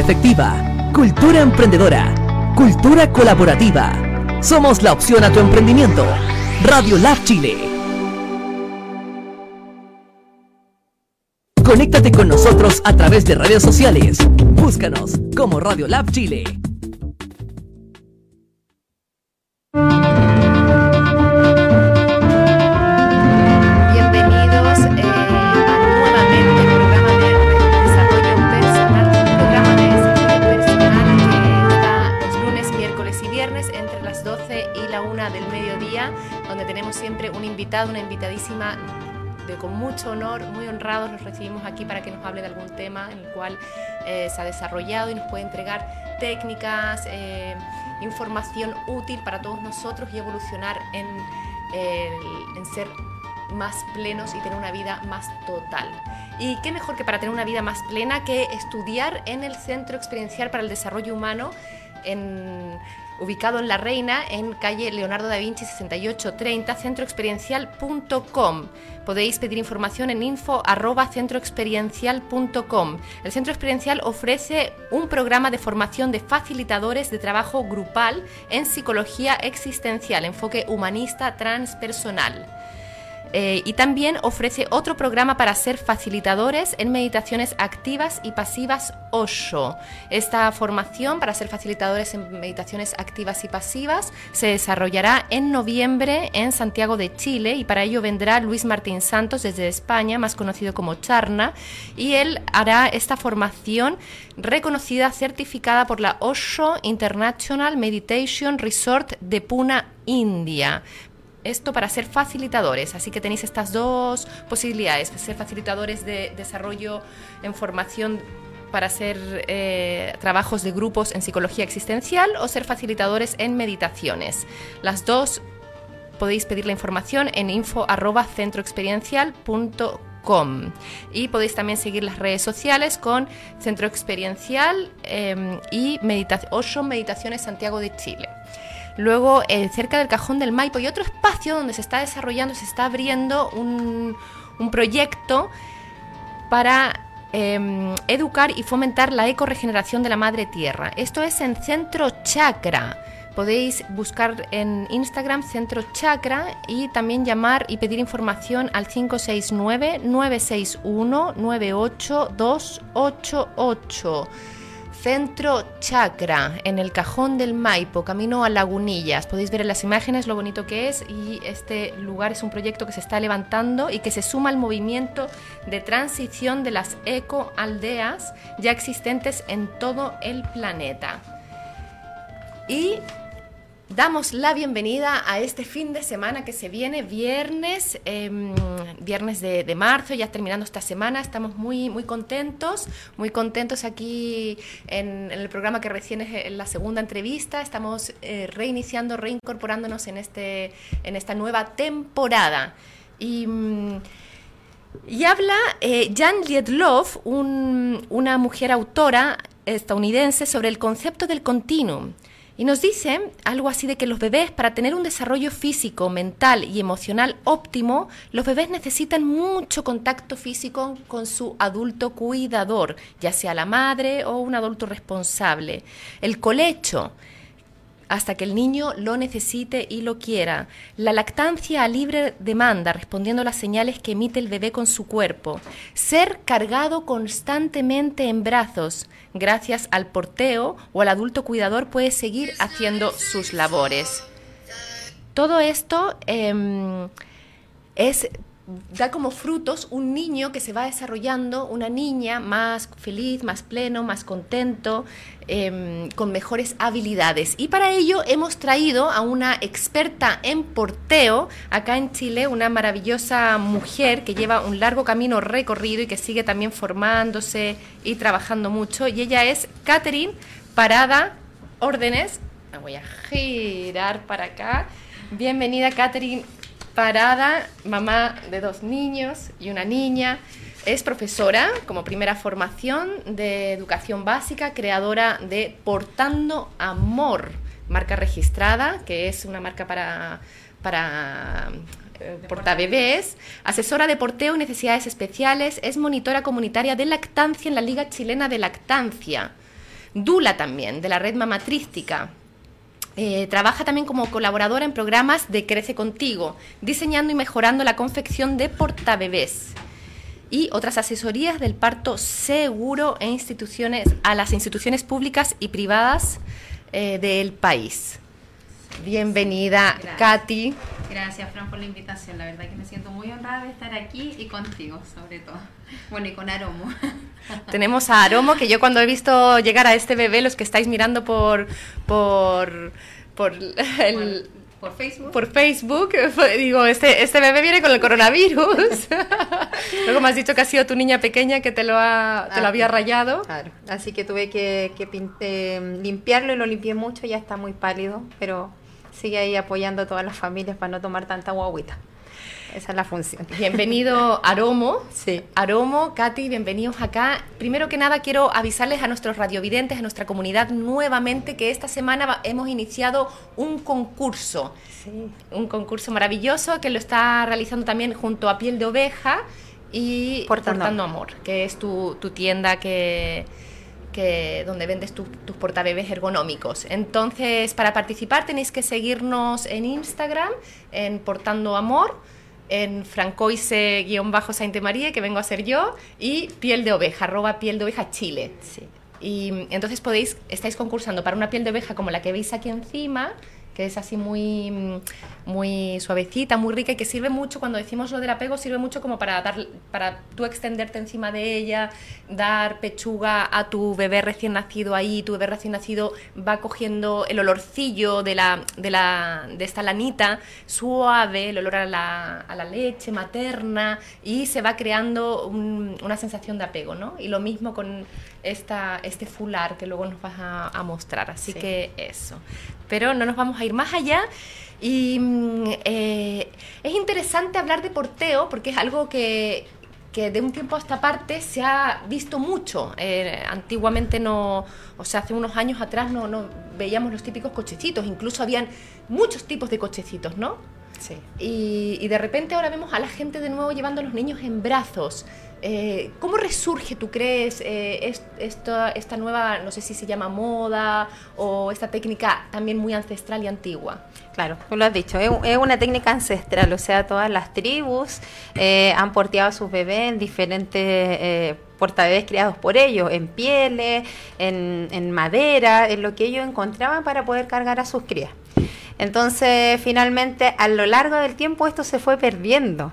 efectiva, cultura emprendedora, cultura colaborativa. Somos la opción a tu emprendimiento. Radio Lab Chile. Conéctate con nosotros a través de redes sociales. Búscanos como Radio Lab Chile. De, con mucho honor, muy honrados, los recibimos aquí para que nos hable de algún tema en el cual eh, se ha desarrollado y nos puede entregar técnicas, eh, información útil para todos nosotros y evolucionar el- en ser más plenos y tener una vida más total. Y qué mejor que para tener una vida más plena que estudiar en el Centro Experiencial para el Desarrollo Humano, en- ubicado en La Reina, en calle Leonardo da Vinci 6830, centroexperiencial.com. Podéis pedir información en info arroba centroexperiencial.com. El Centro Experiencial ofrece un programa de formación de facilitadores de trabajo grupal en psicología existencial, enfoque humanista transpersonal. Eh, y también ofrece otro programa para ser facilitadores en meditaciones activas y pasivas Osho. Esta formación para ser facilitadores en meditaciones activas y pasivas se desarrollará en noviembre en Santiago de Chile y para ello vendrá Luis Martín Santos desde España, más conocido como Charna, y él hará esta formación reconocida, certificada por la Osho International Meditation Resort de Pune, India. Esto para ser facilitadores, así que tenéis estas dos posibilidades, ser facilitadores de desarrollo en formación para hacer eh, trabajos de grupos en psicología existencial o ser facilitadores en meditaciones. Las dos podéis pedir la información en info arroba centroexperiencial.com y podéis también seguir las redes sociales con Centro Experiencial eh, y Medita Meditaciones Santiago de Chile. Luego, eh, cerca del Cajón del Maipo y otro espacio donde se está desarrollando, se está abriendo un, proyecto para eh, educar y fomentar la ecoregeneración de la madre tierra. Esto es en Centro Chakra. Podéis buscar en Instagram Centro Chakra y también llamar y pedir información al 569-961-98288. Centro Chakra, en el cajón del Maipo, camino a Lagunillas. Podéis ver en las imágenes lo bonito que es y este lugar es un proyecto que se está levantando y que se suma al movimiento de transición de las ecoaldeas ya existentes en todo el planeta. Y damos la bienvenida a este fin de semana que se viene, viernes, em, viernes de, marzo, ya terminando esta semana. Estamos muy, muy contentos, muy contentos aquí en, el programa que recién es la segunda entrevista. Estamos eh, reiniciando, reincorporándonos en, este, en esta nueva temporada. Y. Mm, y habla eh, Jan Liedloff, una mujer autora estadounidense, sobre el concepto del continuum. Y nos dice algo así de que los bebés, para tener un desarrollo físico, mental y emocional óptimo, los bebés necesitan mucho contacto físico con su adulto cuidador, ya sea la madre o un adulto responsable. El colecho hasta que el niño lo necesite y lo quiera. La lactancia a libre demanda, respondiendo a las señales que emite el bebé con su cuerpo. Ser cargado constantemente en brazos. Gracias al porteo o al adulto cuidador puede seguir haciendo sus labores. Todo esto em, es da como frutos un niño que se va desarrollando, una niña más feliz, más pleno, más contento, em, con mejores habilidades. Y para ello hemos traído a una experta en porteo acá en Chile, una maravillosa mujer que lleva un largo camino recorrido y que sigue también formándose y trabajando mucho. Y ella es Catherine Parada Órdenes. Me voy a girar para acá. Bienvenida, Catherine Parada, mamá de dos niños y una niña. Es profesora como primera formación de educación básica, creadora de Portando Amor, marca registrada, que es una marca para, para eh, portabebés, asesora de porteo y necesidades especiales, es monitora comunitaria de lactancia en la Liga Chilena de Lactancia, Dula también, de la red mamatrística, eh, trabaja también como colaboradora en programas de Crece Contigo, diseñando y mejorando la confección de portabebés y otras asesorías del parto seguro e instituciones, a las instituciones públicas y privadas eh, del país. Bienvenida, Katy. Gracias, Fran, por la invitación. La verdad que me siento muy honrada de estar aquí y contigo, sobre todo. Bueno, y con Aromo. Tenemos a Aromo, que yo cuando he visto llegar a este bebé, los que estáis mirando por, por, por el, por Facebook. Por Facebook. Digo, este, este bebé viene con el coronavirus. Luego me has dicho que ha sido tu niña pequeña que te lo, ha, te lo había rayado. Claro. Así que tuve que, que eh, limpiarlo y lo limpié mucho. Ya está muy pálido, pero sigue ahí apoyando a todas las familias para no tomar tanta guaguita. Esa es la función. Bienvenido Aromo. Sí. Aromo, Katy, bienvenidos acá. Primero que nada quiero avisarles a nuestros radiovidentes, a nuestra comunidad nuevamente que esta semana hemos iniciado un concurso. Sí. Un concurso maravilloso que lo está realizando también junto a Piel de Oveja y Portando, Amor, que es tu, tu tienda que que, donde vendes tus portabebés ergonómicos. Entonces, para participar tenéis que seguirnos en Instagram, en Portando Amor, en francoise-sainte María, que vengo a ser yo, y piel de oveja, arroba piel de oveja Chile. Sí. Y entonces podéis, estáis concursando para una piel de oveja como la que veis aquí encima, que es así muy, muy suavecita, muy rica y que sirve mucho, cuando decimos lo del apego, sirve mucho como para, dar, para tú extenderte encima de ella, dar pechuga a tu bebé recién nacido ahí, tu bebé recién nacido va cogiendo el olorcillo de, la, de, la, de esta lanita suave, el olor a la, a la leche materna y se va creando una sensación de apego, ¿no? Y lo mismo con esta, este fular que luego nos vas a, mostrar, así que eso pero no nos vamos a ir más allá. Y mm, eh, es interesante hablar de porteo porque es algo que, que de un tiempo a esta parte se ha visto mucho. Eh, antiguamente no, o sea, hace unos años atrás no, no veíamos los típicos cochecitos, incluso habían muchos tipos de cochecitos, ¿no? Sí. Y, y de repente ahora vemos a la gente de nuevo llevando a los niños en brazos. Eh, ¿Cómo resurge, tú crees, eh, esta, esta, nueva, no sé si se llama moda o esta técnica también muy ancestral y antigua? Claro, tú lo has dicho, es, una técnica ancestral, o sea, todas las tribus eh, han porteado a sus bebés en diferentes eh, portabebés creados por ellos, en pieles, en, en madera, en lo que ellos encontraban para poder cargar a sus crías. Entonces, finalmente, a lo largo del tiempo esto se fue perdiendo.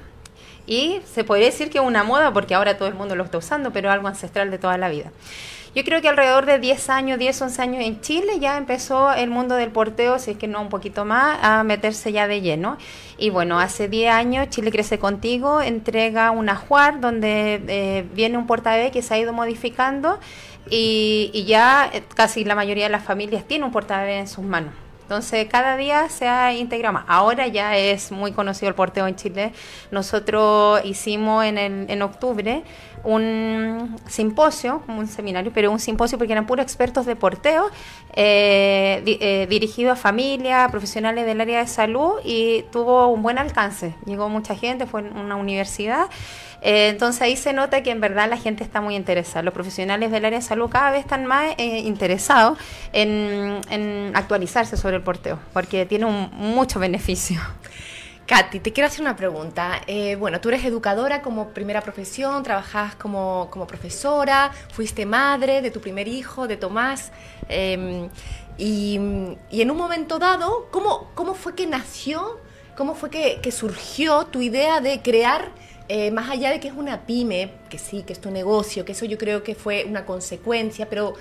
Y se podría decir que es una moda porque ahora todo el mundo lo está usando, pero algo ancestral de toda la vida. Yo creo que alrededor de 10 años, 10, 11 años en Chile ya empezó el mundo del porteo, si es que no un poquito más, a meterse ya de lleno. Y bueno, hace 10 años Chile Crece Contigo entrega una JUAR donde eh, viene un portabebé que se ha ido modificando y, y ya eh, casi la mayoría de las familias tiene un portabebé en sus manos. Entonces, cada día se ha integrado más. Ahora ya es muy conocido el porteo en Chile. Nosotros hicimos en, el, en octubre un simposio, un seminario, pero un simposio porque eran puros expertos de porteo, eh, di- eh, dirigido a familias, profesionales del área de salud y tuvo un buen alcance. Llegó mucha gente, fue en una universidad. Eh, entonces ahí se nota que en verdad la gente está muy interesada. Los profesionales del área de salud cada vez están más eh, interesados en, actualizarse sobre el porteo, porque tiene un, mucho beneficio. Katy, te quiero hacer una pregunta. Eh, bueno, tú eres educadora como primera profesión, trabajas como, profesora, fuiste madre de tu primer hijo, de Tomás. eh, y, en un momento dado, ¿cómo, cómo fue que nació, cómo fue que surgió tu idea de crear, eh, más allá de que es una pyme, que sí, que es tu negocio, que eso yo creo que fue una consecuencia, pero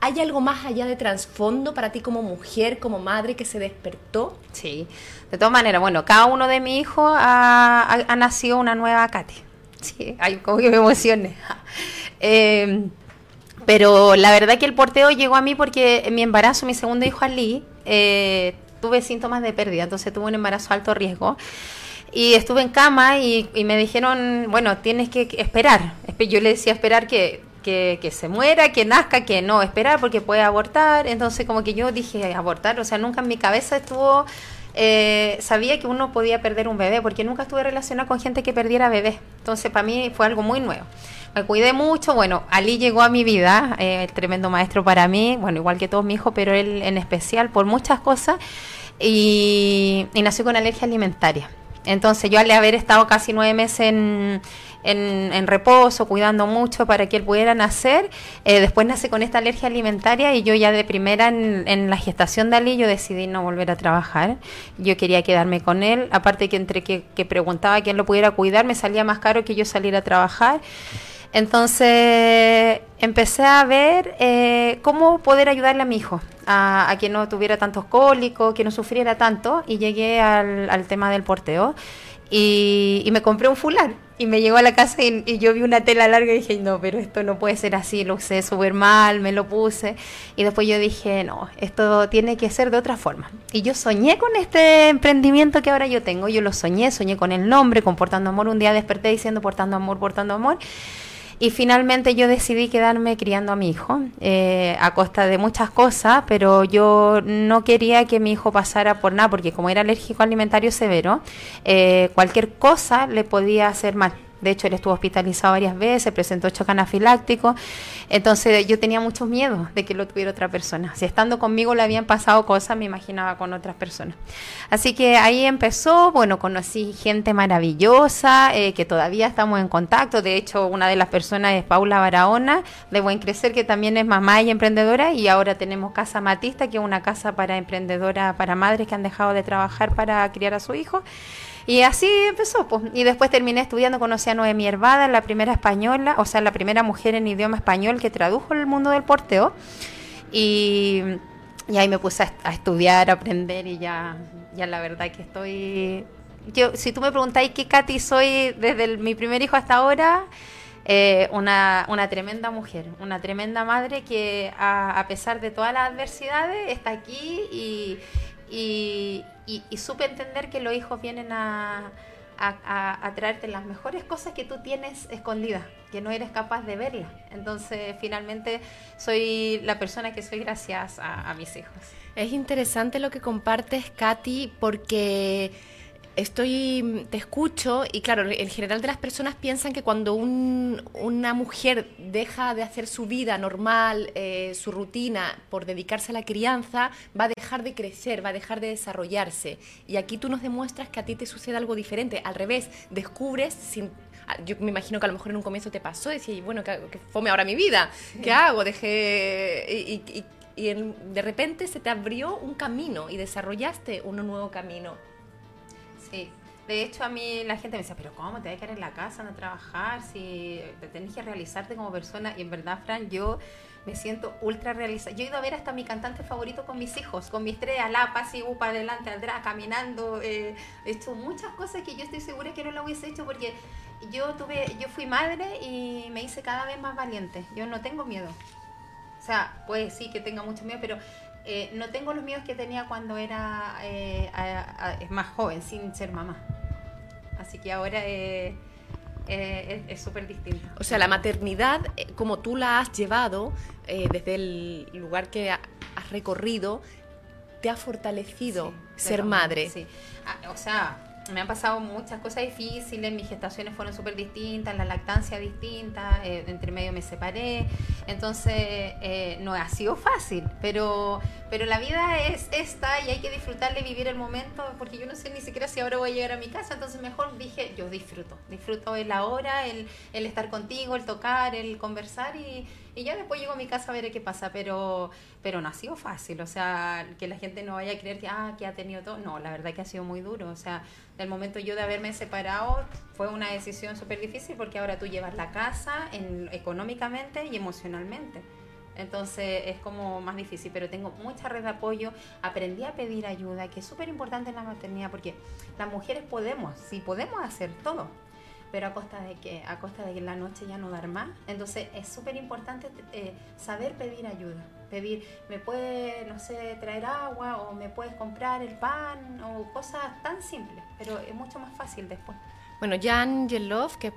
¿hay algo más allá de trasfondo para ti como mujer, como madre que se despertó? Sí, de todas maneras, bueno, cada uno de mis hijos ha, nacido una nueva Katy. Sí, hay como que me emocione. Eh, pero la verdad que el porteo llegó a mí porque en mi embarazo, mi segundo hijo Ali, eh, tuve síntomas de pérdida, entonces tuve un embarazo alto riesgo. Y estuve en cama y, me dijeron, bueno, tienes que esperar. Espe- Yo le decía esperar que, que, se muera, que nazca, que no, esperar porque puede abortar. Entonces como que yo dije, abortar, o sea, nunca en mi cabeza estuvo, eh, sabía que uno podía perder un bebé, porque nunca estuve relacionada con gente que perdiera bebés. Entonces para mí fue algo muy nuevo. Me cuidé mucho, bueno, Ali llegó a mi vida, eh, tremendo maestro para mí, bueno, igual que todos mis hijos, pero él en especial por muchas cosas, y, y nació con alergia alimentaria. Entonces yo al haber estado casi nueve meses en, en, reposo, cuidando mucho para que él pudiera nacer, eh, después nace con esta alergia alimentaria y yo ya de primera en, en la gestación de Ali yo decidí no volver a trabajar. Yo quería quedarme con él, aparte que entre que, que preguntaba quién lo pudiera cuidar, me salía más caro que yo salir a trabajar. Entonces empecé a ver eh, cómo poder ayudarle a mi hijo, a, a que no tuviera tantos cólicos, que no sufriera tanto, y llegué al, tema del porteo. Y, y me compré un fular y me llegó a la casa y, y yo vi una tela larga y dije, no, pero esto no puede ser así, lo usé súper mal, me lo puse. Y después yo dije, no, esto tiene que ser de otra forma. Y yo soñé con este emprendimiento que ahora yo tengo, yo lo soñé, soñé con el nombre, con Portando Amor, un día desperté diciendo Portando Amor, Portando Amor. Y finalmente yo decidí quedarme criando a mi hijo, eh, a costa de muchas cosas, pero yo no quería que mi hijo pasara por nada, porque como era alérgico alimentario severo, eh, cualquier cosa le podía hacer mal. De hecho, él estuvo hospitalizado varias veces, presentó choque anafiláctico. Entonces, yo tenía muchos miedos de que lo tuviera otra persona. Si estando conmigo le habían pasado cosas, me imaginaba con otras personas. Así que ahí empezó. Bueno, conocí gente maravillosa, eh, que todavía estamos en contacto. De hecho, una de las personas es Paula Barahona, de Buen Crecer, que también es mamá y emprendedora. Y ahora tenemos Casa Matista, que es una casa para emprendedoras, para madres que han dejado de trabajar para criar a su hijo. Y así empezó. Y después terminé estudiando, conocí a Noemí Hervada, la primera española, o sea, la primera mujer en idioma español que tradujo el mundo del porteo. Y, y ahí me puse a, est- a estudiar, a aprender y ya, ya la verdad que estoy... Yo, si tú me preguntáis qué Katy soy desde mi primer hijo hasta ahora, eh, una, una tremenda mujer, una tremenda madre que a, a pesar de todas las adversidades está aquí y, y, supe entender que los hijos vienen a, a, traerte las mejores cosas que tú tienes escondidas, que no eres capaz de verlas. Entonces, finalmente, soy la persona que soy gracias a, a mis hijos. Es interesante lo que compartes, Katy, porque estoy, te escucho y claro, el general de las personas piensan que cuando un- una mujer deja de hacer su vida normal, eh, su rutina, por dedicarse a la crianza, va a dejar de crecer, va a dejar de desarrollarse. Y aquí tú nos demuestras que a ti te sucede algo diferente. Al revés, descubres sin ah, yo me imagino que a lo mejor en un comienzo te pasó, decía, y bueno, que, que fome ahora mi vida, ¿qué hago? Dejé... Y, y- y- y en- de repente se te abrió un camino y desarrollaste un nuevo camino. Sí, De hecho, a mí la gente me decía, pero ¿cómo te vas a quedar en la casa, no trabajar, si te tenés que realizarte como persona? Y en verdad, Fran, yo me siento ultra realizada. Yo he ido a ver hasta mi cantante favorito con mis hijos, con mis tres, la y upa, adelante, atrás, caminando. Eh, he hecho muchas cosas que yo estoy segura que no lo hubiese hecho porque yo tuve, yo fui madre y me hice cada vez más valiente. Yo no tengo miedo. O sea, puede sí que tenga mucho miedo, pero eh, no tengo los miedos que tenía cuando era eh, más joven, sin ser mamá. Así que ahora eh, es súper distinto. O sea, la maternidad, como tú la has llevado desde el lugar que has recorrido, te ha fortalecido ser madre. Sí, ah, o sea, me han pasado muchas cosas difíciles, mis gestaciones fueron súper distintas, la lactancia distinta, eh, entre medio me separé, entonces eh, no ha sido fácil, pero, pero la vida es esta y hay que disfrutarle, vivir el momento, porque yo no sé ni siquiera si ahora voy a llegar a mi casa, entonces mejor dije, yo disfruto, disfruto el ahora, el, el estar contigo, el tocar, el conversar y, y ya después llego a mi casa a ver qué pasa, pero, pero no ha sido fácil, o sea, que la gente no vaya a creer que, ah, que ha tenido todo, no, la verdad que ha sido muy duro, o sea, del momento yo de haberme separado fue una decisión súper difícil porque ahora tú llevas la casa en, económicamente y emocionalmente. Entonces es como más difícil, pero tengo mucha red de apoyo, aprendí a pedir ayuda, que es súper importante en la maternidad porque las mujeres podemos, sí podemos hacer todo, pero a costa de que a costa de que en la noche ya no dar más. Entonces es súper importante eh, saber pedir ayuda, pedir, me puede, no sé, traer agua o me puedes comprar el pan o cosas tan simples, pero es mucho más fácil después. Bueno, Jan Yelov, que eh,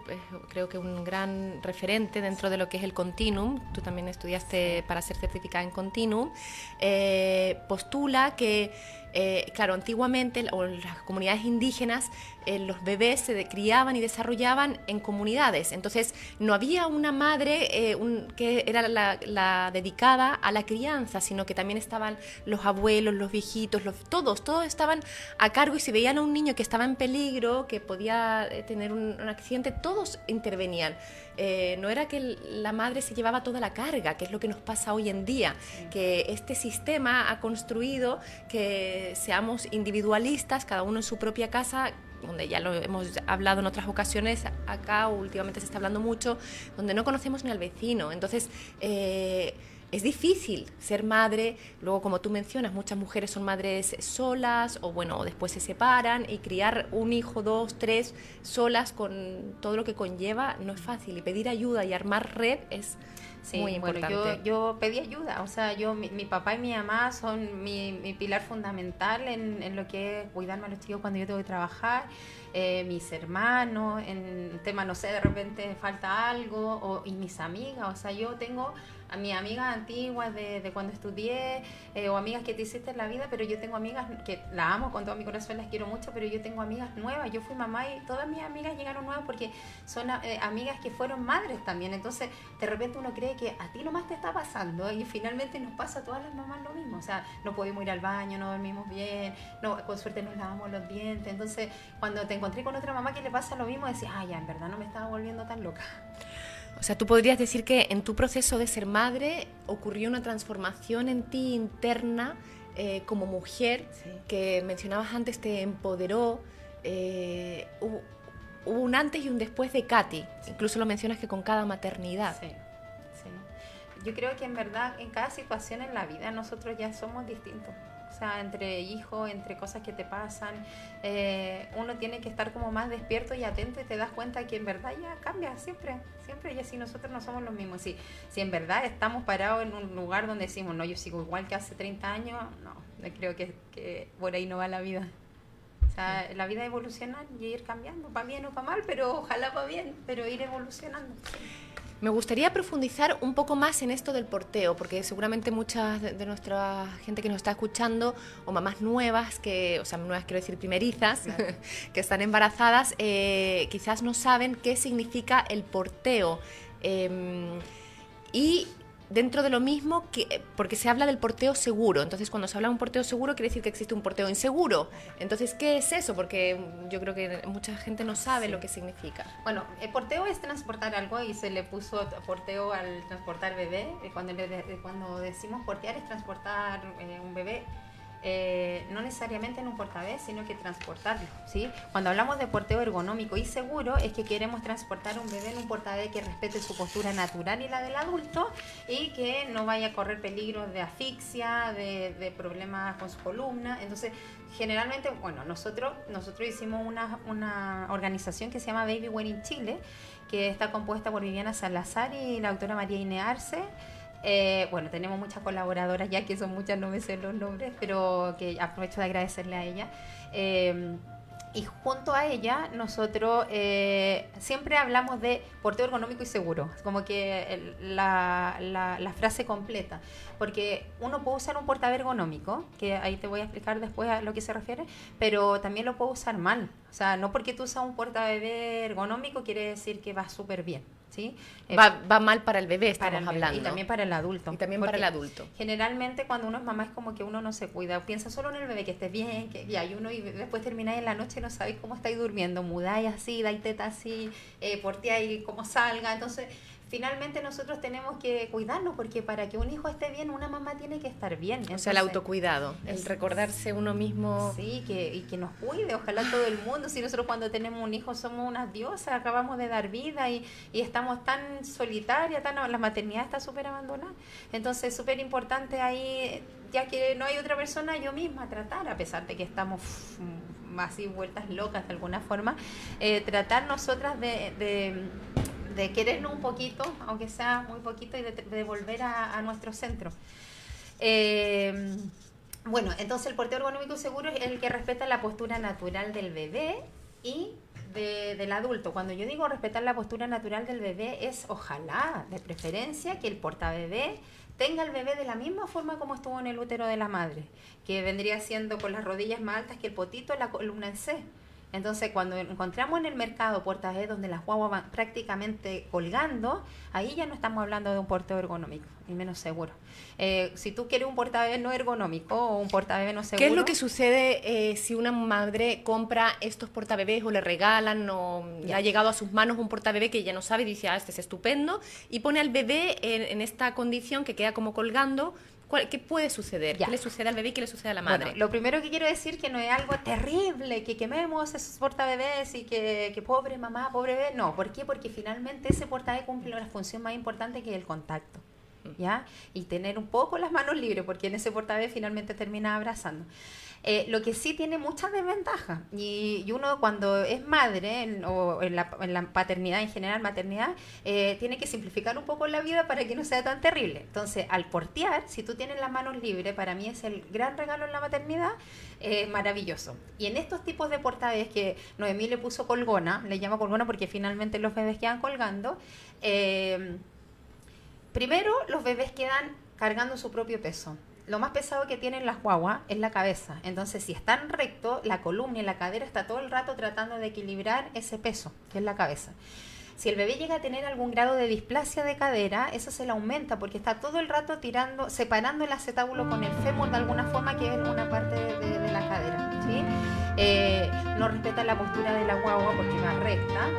creo que un gran referente dentro de lo que es el Continuum, tú también estudiaste para ser certificada en Continuum, eh, postula que eh, claro, antiguamente o las comunidades indígenas eh, los bebés se criaban y desarrollaban en comunidades. Entonces no había una madre eh, que era la, dedicada a la crianza, sino que también estaban los abuelos, los viejitos, todos, todos estaban a cargo y si veían a un niño que estaba en peligro, que podía tener un, accidente, todos intervenían. No era que la madre se llevaba toda la carga, que es lo que nos pasa hoy en día, que este sistema ha construido que seamos individualistas, cada uno en su propia casa, donde ya lo hemos hablado en otras ocasiones, acá últimamente se está hablando mucho, donde no conocemos ni al vecino. Entonces, eh, es difícil ser madre, luego como tú mencionas, muchas mujeres son madres solas o bueno, después se separan y criar un hijo, dos, tres solas con todo lo que conlleva no es fácil. Y pedir ayuda y armar red es muy importante. Bueno, yo, yo pedí ayuda, o sea, yo mi, papá y mi mamá son mi, pilar fundamental en, en, lo que es cuidarme a los chicos cuando yo tengo que trabajar, eh, mis hermanos, en tema, no sé, de repente falta algo, o, y mis amigas, o sea, yo tengo a mis amigas antiguas de, cuando estudié eh, o amigas que te hiciste en la vida, pero yo tengo amigas que la amo con todo mi corazón, las quiero mucho, pero yo tengo amigas nuevas. Yo fui mamá y todas mis amigas llegaron nuevas porque son eh, amigas que fueron madres también. Entonces, de repente uno cree que a ti nomás te está pasando y finalmente nos pasa a todas las mamás lo mismo. O sea, no podemos ir al baño, no dormimos bien, no, con suerte nos lavamos los dientes. Entonces, cuando te encontré con otra mamá que le pasa lo mismo, decís, ah, ya, en verdad no me estaba volviendo tan loca. O sea, tú podrías decir que en tu proceso de ser madre ocurrió una transformación en ti interna eh, como mujer que mencionabas antes, te empoderó. Eh, hubo, un antes y un después de Katy. Incluso lo mencionas que con cada maternidad. Sí, sí. Yo creo que en verdad en cada situación en la vida nosotros ya somos distintos entre hijos, entre cosas que te pasan, eh, uno tiene que estar como más despierto y atento y te das cuenta que en verdad ya cambia siempre, siempre, y así nosotros no somos los mismos. Si, si en verdad estamos parados en un lugar donde decimos, no, yo sigo igual que hace 30 años, no, creo que, que por ahí no va la vida. O sea, la vida evoluciona y ir cambiando, para bien o para mal, pero ojalá para bien, pero ir evolucionando. Me gustaría profundizar un poco más en esto del porteo, porque seguramente mucha de, nuestra gente que nos está escuchando, o mamás nuevas, que, o sea, nuevas quiero decir primerizas, que están embarazadas, eh, quizás no saben qué significa el porteo. Em, y dentro de lo mismo, que, porque se habla del porteo seguro. Entonces, cuando se habla de un porteo seguro, quiere decir que existe un porteo inseguro. Entonces, ¿qué es eso? Porque yo creo que mucha gente no sabe lo que significa. Bueno, el porteo es transportar algo y se le puso porteo al transportar bebé. Cuando, cuando decimos portear es transportar eh, un bebé eh, no necesariamente en un portabebé, sino que transportarlo. ¿sí? Cuando hablamos de porteo ergonómico y seguro, es que queremos transportar un bebé en un portabebé que respete su postura natural y la del adulto y que no vaya a correr peligros de asfixia, de, problemas con su columna. Entonces, generalmente, bueno, nosotros, nosotros hicimos una, una organización que se llama Baby Wedding Chile, que está compuesta por Viviana Salazar y la autora María Inearse. Eh, bueno, tenemos muchas colaboradoras ya, que son muchas, no me sé los nombres, pero que aprovecho de agradecerle a ella. Eh, y junto a ella nosotros eh, siempre hablamos de porteo ergonómico y seguro, como que la, la, frase completa, porque uno puede usar un portavés ergonómico, que ahí te voy a explicar después a lo que se refiere, pero también lo puedo usar mal, o sea, no porque tú usas un portabebé ergonómico quiere decir que va súper bien. ¿Sí? Eh, va, va, mal para el bebé, estamos para hablando. Y también para el adulto. Y también para el adulto. Generalmente cuando uno es mamá es como que uno no se cuida, piensa solo en el bebé, que esté bien, que y hay uno y después termináis en la noche y no sabéis cómo estáis durmiendo, mudáis así, dais teta así, eh, porteáis cómo salga, entonces finalmente nosotros tenemos que cuidarnos porque para que un hijo esté bien, una mamá tiene que estar bien. o sea, el autocuidado, el recordarse uno mismo. Sí, que, y que nos cuide, ojalá todo el mundo. Si nosotros cuando tenemos un hijo somos unas diosas, acabamos de dar vida y, y estamos tan solitarias, tan, la maternidad está súper abandonada. Entonces es súper importante ahí, ya que no hay otra persona, yo misma tratar, a pesar de que estamos así vueltas locas de alguna forma, eh, tratar nosotras de de querernos un poquito, aunque sea muy poquito, y de, volver a, nuestro centro. Eh, bueno, entonces el porteo ergonómico seguro es el que respeta la postura natural del bebé y del adulto. Cuando yo digo respetar la postura natural del bebé es ojalá, de preferencia, que el portabebé tenga el bebé de la misma forma como estuvo en el útero de la madre, que vendría siendo con las rodillas más altas que el potito, la columna en C. Entonces, cuando encontramos en el mercado portabebés donde las guaguas van prácticamente colgando, ahí ya no estamos hablando de un porteo ergonómico, ni menos seguro. Eh, si tú quieres un portabebé no ergonómico o un portabebé no seguro... ¿Qué es lo que sucede eh, si una madre compra estos portabebés o le regalan o ya. ha llegado a sus manos un portabebé que ya no sabe y dice, ah, este es estupendo, y pone al bebé en esta condición que queda como colgando ¿Qué puede suceder? ¿Qué le sucede al bebé y qué le sucede a la madre? Bueno, lo primero que quiero decir que no es algo terrible, que quememos esos portabebés y que, que pobre mamá, pobre bebé. No, ¿por qué? Porque finalmente ese portabebé cumple una función más importante que es el contacto. Mm. ¿Ya? Y tener un poco las manos libres, porque en ese portabebé finalmente termina abrazando. Eh, lo que sí tiene muchas desventajas. Y, uno cuando es madre, o en la, paternidad en general, maternidad, eh, tiene que simplificar un poco la vida para que no sea tan terrible. Entonces, al portear, si tú tienes las manos libres, para mí es el gran regalo en la maternidad, eh, maravilloso. Y en estos tipos de portaves que Noemí le puso colgona, le llama colgona porque finalmente los bebés quedan colgando, primero los bebés quedan cargando su propio peso lo más pesado que tienen las guaguas es la cabeza. Entonces, si están recto, la columna y la cadera está todo el rato tratando de equilibrar ese peso, que es la cabeza. Si el bebé llega a tener algún grado de displasia de cadera, eso se le aumenta porque está todo el rato tirando, separando el acetábulo con el fémur de alguna forma, que es una parte de, la cadera. Eh, no respeta la postura de la guagua porque va recta.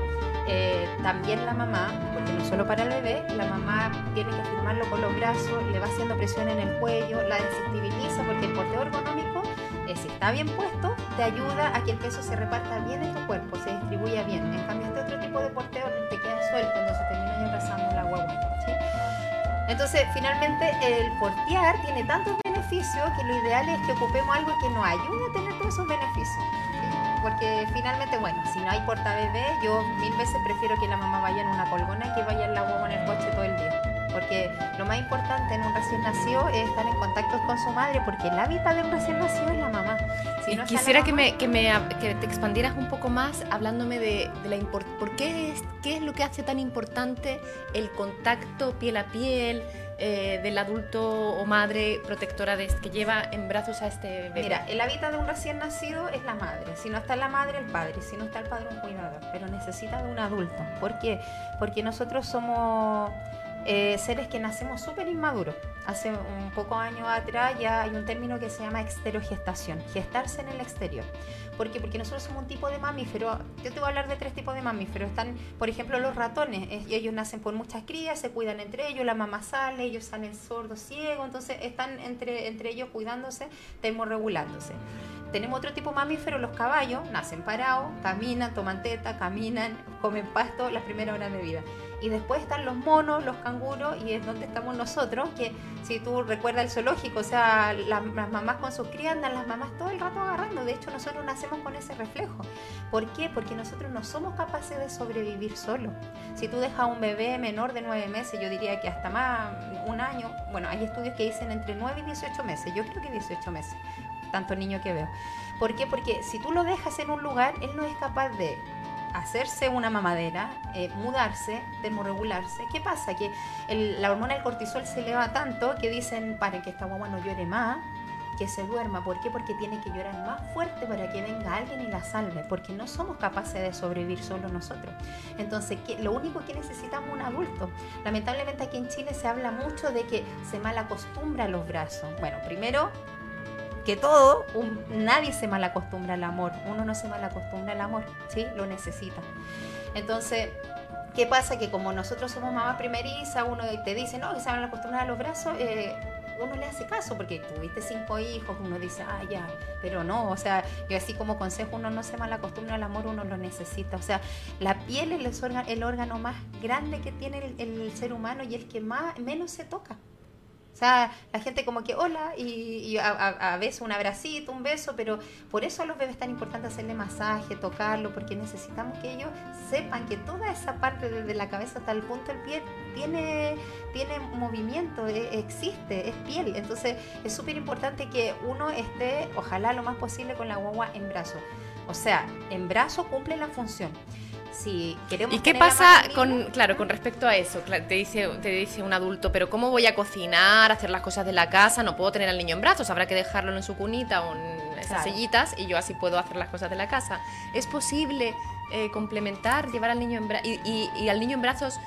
Eh, también la mamá, porque no solo para el bebé, la mamá tiene que firmarlo con los brazos, le va haciendo presión en el cuello, la desensibiliza porque el porteo ergonómico, eh, si está bien puesto, te ayuda a que el peso se reparta bien en tu cuerpo, se distribuya bien. En cambio, este otro tipo de porteo te queda suelto, entonces terminas abrazando la guagua. Entonces, finalmente, el portear tiene tantos beneficios que lo ideal es que ocupemos algo que nos ayude a tener todos esos beneficios porque finalmente, bueno, si no hay porta bebé, yo mil veces prefiero que la mamá vaya en una colgona que vaya en la huevo en el coche todo el día. Porque lo más importante en un recién nacido es estar en contacto con su madre, porque el hábitat de un recién nacido es la mamá. Si no quisiera que, me, que, me, que te expandieras un poco más hablándome de, de la ¿por qué es, qué es lo que hace tan importante el contacto piel a piel, eh, del adulto o madre protectora de, que lleva en brazos a este bebé? Mira, el hábitat de un recién nacido es la madre. Si no está la madre, el padre. Si no está el padre, un cuidador. Pero necesita de un adulto. ¿Por qué? Porque nosotros somos eh, seres que nacemos súper inmaduros. hace un poco años atrás ya hay un término que se llama exterogestación, gestarse en el exterior. ¿Por qué? Porque nosotros somos un tipo de mamífero. Yo te voy a hablar de tres tipos de mamíferos. Están, por ejemplo, los ratones. Ellos nacen por muchas crías, se cuidan entre ellos, la mamá sale, ellos salen sordos, ciegos, entonces están entre, entre ellos cuidándose, termorregulándose. Tenemos otro tipo de mamíferos, los caballos, nacen parados, caminan, toman teta, caminan, comen pasto las primeras horas de vida. Y después están los monos, los canguros, y es donde estamos nosotros, que si tú recuerdas el zoológico, o sea, las, mamás con sus crías andan las mamás todo el rato agarrando. De hecho, nosotros nacemos con ese reflejo. ¿Por qué? Porque nosotros no somos capaces de sobrevivir solos. Si tú dejas a un bebé menor de nueve meses, yo diría que hasta más, un año, bueno, hay estudios que dicen entre 9 y 18 meses, yo creo que 18 meses, tanto niño que veo. ¿Por qué? Porque si tú lo dejas en un lugar, él no es capaz de hacerse una mamadera, eh, mudarse, termorregularse. ¿Qué pasa? Que la hormona del cortisol se eleva tanto que dicen, paren que esta guagua no llore más, que se duerma. ¿Por qué? Porque tiene que llorar más fuerte para que venga alguien y la salve, porque no somos capaces de sobrevivir solo nosotros. Entonces, ¿qué- lo único que necesitamos es un adulto. Lamentablemente aquí en Chile se habla mucho de que se mal acostumbra los brazos. Bueno, primero que todo, un- nadie se mal acostumbra al amor. Uno no se mal acostumbra al amor, ¿sí? Lo necesita. Entonces, ¿qué pasa? Que como nosotros somos mamá primeriza, uno te dice, no, que se mal acostumbra a los brazos, eh, uno le hace caso porque tuviste cinco hijos, uno dice, ah, ya, pero no, o sea, yo así como consejo, uno no se mal acostumbra al amor, uno lo necesita. O sea, la piel es el órgano, el órgano más grande que tiene el, el ser humano y el que más menos se toca. O sea, la gente como que hola y, a veces un abracito, un beso, pero por eso a los bebés es tan importante hacerle masaje, tocarlo, porque necesitamos que ellos sepan que toda esa parte desde la cabeza hasta el punto del pie tiene, tiene movimiento, e- existe, es piel. Entonces es súper importante que uno esté, ojalá lo más posible, con la guagua en brazo. O sea, en brazo cumple la función. Si queremos ¿Y qué pasa con, claro, con respecto a eso? Te dice, te dice un adulto, pero ¿cómo voy a cocinar, hacer las cosas de la casa? No puedo tener al niño en brazos, habrá que dejarlo en su cunita o en esas Claro. sillitas y yo así puedo hacer las cosas de la casa. ¿Es posible eh, complementar, llevar al niño en brazos y, y- y al niño en brazos?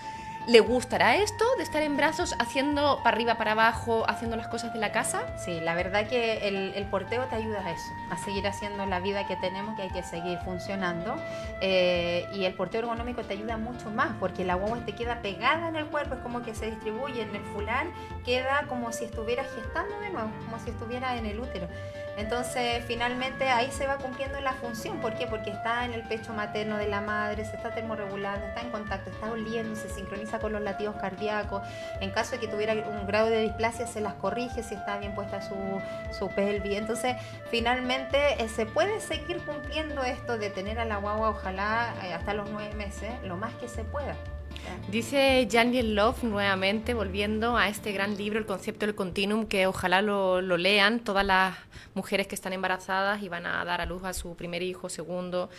¿Le gustará esto de estar en brazos haciendo para arriba, para abajo, haciendo las cosas de la casa? Sí, la verdad que el, el porteo te ayuda a eso, a seguir haciendo la vida que tenemos, que hay que seguir funcionando. Eh, y el porteo ergonómico te ayuda mucho más, porque la guagua te queda pegada en el cuerpo, es como que se distribuye en el fular, queda como si estuviera gestando de nuevo, como si estuviera en el útero. Entonces, finalmente ahí se va cumpliendo la función. ¿Por qué? Porque está en el pecho materno de la madre, se está termorregulando, está en contacto, está oliendo, se sincroniza con los latidos cardíacos. En caso de que tuviera un grado de displasia, se las corrige si está bien puesta su, su pelvis. Entonces, finalmente eh, se puede seguir cumpliendo esto de tener a la guagua, ojalá eh, hasta los nueve meses, lo más que se pueda. Dice Daniel Love nuevamente, volviendo a este gran libro, El concepto del continuum, que ojalá lo, lean todas las mujeres que están embarazadas y van a dar a luz a su primer hijo, segundo.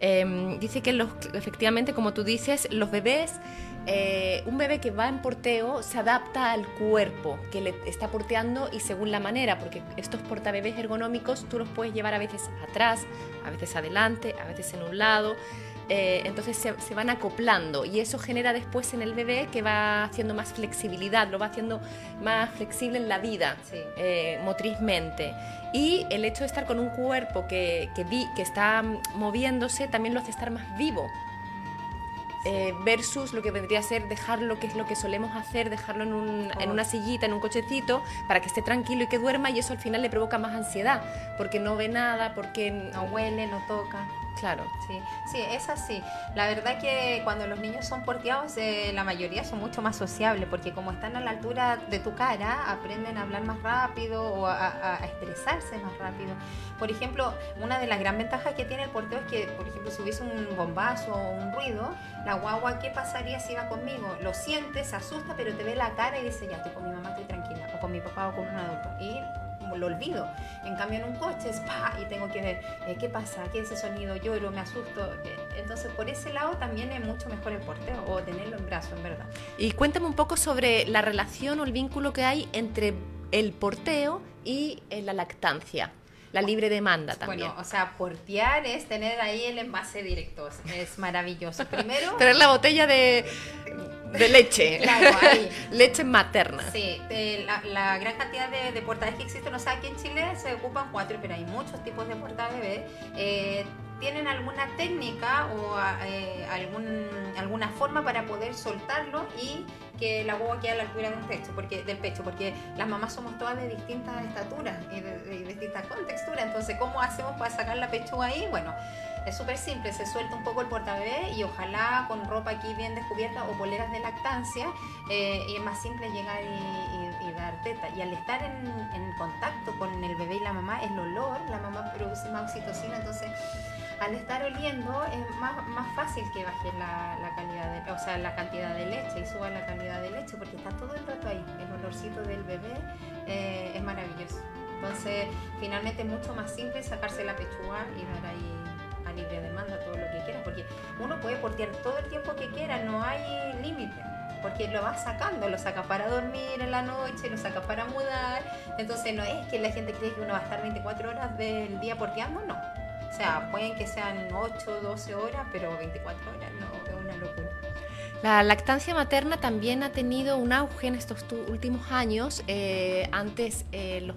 Eh, dice que los, efectivamente, como tú dices, los bebés, eh, un bebé que va en porteo se adapta al cuerpo que le está porteando y según la manera, porque estos portabebés ergonómicos tú los puedes llevar a veces atrás, a veces adelante, a veces en un lado. Eh, entonces se, se van acoplando y eso genera después en el bebé que va haciendo más flexibilidad, lo va haciendo más flexible en la vida, Sí. eh, motrizmente. Y el hecho de estar con un cuerpo que, que, vi- que está moviéndose también lo hace estar más vivo. Eh, versus lo que vendría a ser dejarlo, que es lo que solemos hacer, dejarlo en, un- en una sillita, en un cochecito, para que esté tranquilo y que duerma, y eso al final le provoca más ansiedad, porque no ve nada, porque No huele, no toca. Claro. Sí, sí, es así. La verdad que cuando los niños son porteados, eh, la mayoría son mucho más sociables, porque como están a la altura de tu cara, aprenden a hablar más rápido o a, expresarse más rápido. Por ejemplo, una de las gran ventajas que tiene el porteo es que, por ejemplo, si hubiese un bombazo o un ruido, la guagua, ¿qué pasaría si va conmigo? Lo siente, se asusta, pero te ve la cara y dice, ya estoy con mi mamá, estoy tranquila, o con mi papá o con un adulto. Y lo olvido. En cambio, en un coche es pa y tengo que ver eh, qué pasa, qué es ese sonido, lloro, me asusto. Eh, Entonces, por ese lado también es mucho mejor el porteo o tenerlo en brazo, en verdad. Y cuéntame un poco sobre la relación o el vínculo que hay entre el porteo y eh, la lactancia, la libre demanda también. Bueno, o sea, portear es tener ahí el envase directo. Es maravilloso. Primero, Tener la botella de, de leche. Claro, ahí. leche materna. Sí, de la, la gran cantidad de, de portales que existen, o sea, aquí en Chile se ocupan cuatro, pero hay muchos tipos de portabebé. Eh, ¿Tienen alguna técnica o eh, algún, alguna forma para poder soltarlo y que la guagua quede a la altura del pecho? Porque, del pecho, porque las mamás somos todas de distintas estaturas y de, de distintas contexturas. Entonces, ¿cómo hacemos para sacar la pechuga ahí? Bueno, es súper simple, se suelta un poco el portabebé y ojalá con ropa aquí bien descubierta o poleras de lactancia eh, y es más simple llegar y, y- y dar teta. Y al estar en, en contacto con el bebé y la mamá, el olor, la mamá produce más oxitocina, entonces al estar oliendo es más, más fácil que baje la, la calidad de, o sea, la cantidad de leche y suba la calidad de leche porque está todo el rato ahí. El olorcito del bebé eh, es maravilloso. Entonces, finalmente es mucho más simple sacarse la pechuga y dar ahí a libre demanda todo lo que quiera, porque uno puede portear todo el tiempo que quiera, no hay límite. Porque lo va sacando, lo saca para dormir en la noche, lo saca para mudar. Entonces no es que la gente cree que uno va a estar 24 horas del día porteando, no. O sea, pueden que sean 8, 12 horas, pero 24 horas no, es una locura. La lactancia materna también ha tenido un auge en estos últimos años. Eh, antes eh, los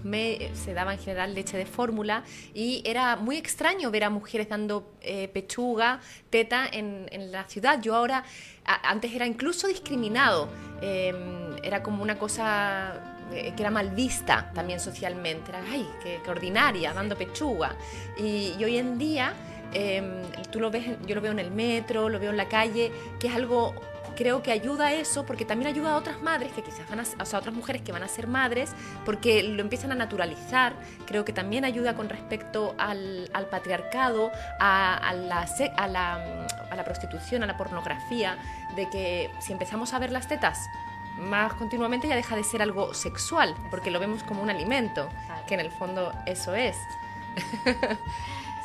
se daba en general leche de fórmula y era muy extraño ver a mujeres dando eh, pechuga, teta en, en la ciudad. Yo ahora, antes era incluso discriminado. Eh, era como una cosa que era mal vista también socialmente. Era, ay, qué, ordinaria, dando pechuga. Y, hoy en día... eh, tú lo ves, yo lo veo en el metro, lo veo en la calle, que es algo creo que ayuda a eso porque también ayuda a otras madres que quizás van a, o sea, a otras mujeres que van a ser madres porque lo empiezan a naturalizar. Creo que también ayuda con respecto al, patriarcado, a, la, a, la, a la prostitución, a la pornografía, de que si empezamos a ver las tetas más continuamente ya deja de ser algo sexual porque lo vemos como un alimento, que en el fondo eso es.